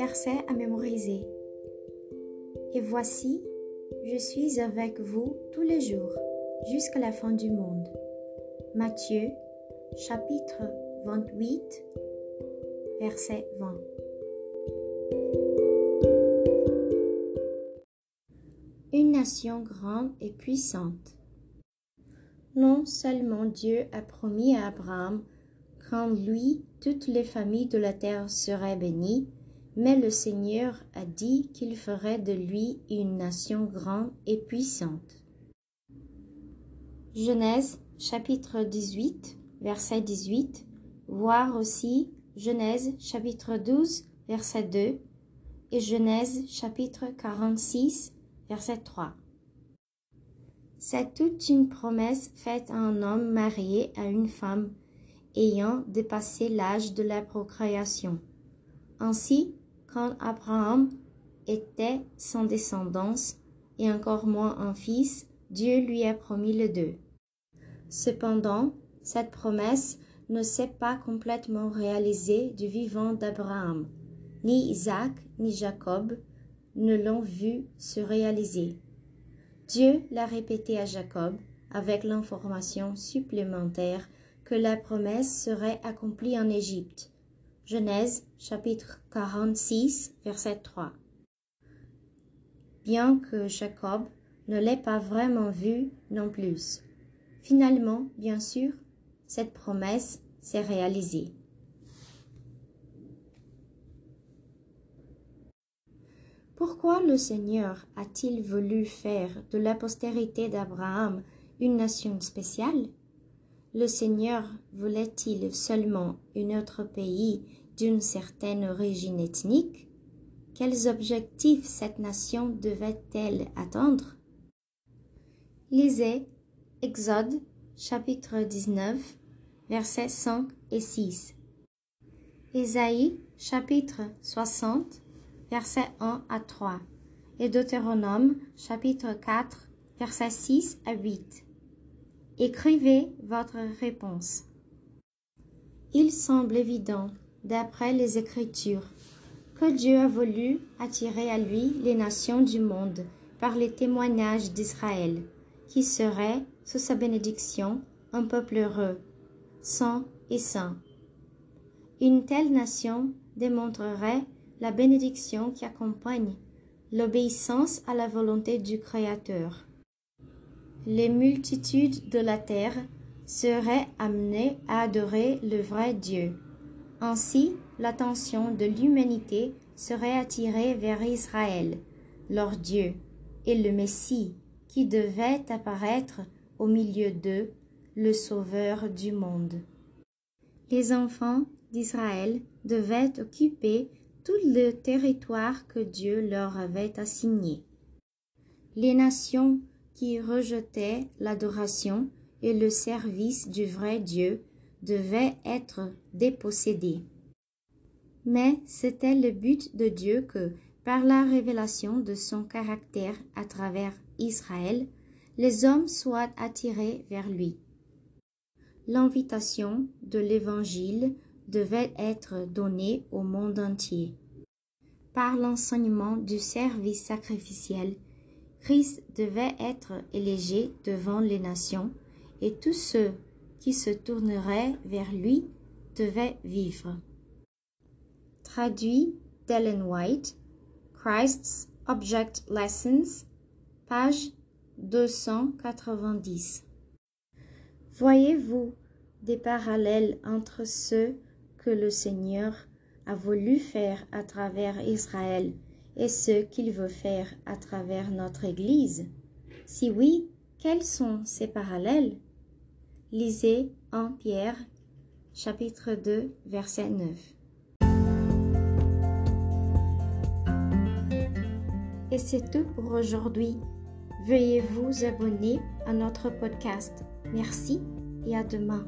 Verset à mémoriser. Et voici, je suis avec vous tous les jours, jusqu'à la fin du monde. Matthieu, chapitre 28, verset 20. Une nation grande et puissante. Non seulement Dieu a promis à Abraham qu'en lui toutes les familles de la terre seraient bénies, mais le Seigneur a dit qu'il ferait de lui une nation grande et puissante. Genèse chapitre 18, verset 18, voir aussi Genèse chapitre 12, verset 2 et Genèse chapitre 46, verset 3. C'est toute une promesse faite à un homme marié à une femme ayant dépassé l'âge de la procréation. Ainsi, quand Abraham était sans descendance et encore moins un fils, Dieu lui a promis les deux. Cependant, cette promesse ne s'est pas complètement réalisée du vivant d'Abraham. Ni Isaac ni Jacob ne l'ont vu se réaliser. Dieu l'a répété à Jacob avec l'information supplémentaire que la promesse serait accomplie en Égypte. Genèse chapitre 46 verset 3. Bien que Jacob ne l'ait pas vraiment vu non plus. Finalement, bien sûr, cette promesse s'est réalisée. Pourquoi le Seigneur a-t-il voulu faire de la postérité d'Abraham une nation spéciale? Le Seigneur voulait-il seulement un autre pays d'une certaine origine ethnique Quels objectifs cette nation devait-elle atteindre? Lisez Exode chapitre 19 versets 5 et 6. Ésaïe chapitre 60 versets 1 à 3 et Deutéronome chapitre 4 versets 6 à 8. Écrivez votre réponse. Il semble évident, d'après les Écritures, que Dieu a voulu attirer à lui les nations du monde par les témoignages d'Israël, qui serait, sous sa bénédiction, un peuple heureux, saint et saint. Une telle nation démontrerait la bénédiction qui accompagne l'obéissance à la volonté du Créateur. Les multitudes de la terre seraient amenées à adorer le vrai Dieu. Ainsi, l'attention de l'humanité serait attirée vers Israël, leur Dieu, et le Messie, qui devait apparaître au milieu d'eux le Sauveur du monde. Les enfants d'Israël devaient occuper tout le territoire que Dieu leur avait assigné. Les nations qui rejetaient l'adoration et le service du vrai Dieu devaient être dépossédées. Mais c'était le but de Dieu que, par la révélation de son caractère à travers Israël, les hommes soient attirés vers lui l'invitation de l'Évangile devait être donnée au monde entier. Par l'enseignement du service sacrificiel, Christ devait être élevé devant les nations et tous ceux qui se tourneraient vers lui devaient vivre. Traduit d'Ellen White, Christ's Object Lessons, page 290. Voyez-vous des parallèles entre ce que le Seigneur a voulu faire à travers Israël et ce qu'il veut faire à travers notre Église? Si oui, quels sont ces parallèles? Lisez en Pierre, chapitre 2, verset 9. Et c'est tout pour aujourd'hui. Veuillez vous abonner à notre podcast. Merci et à demain.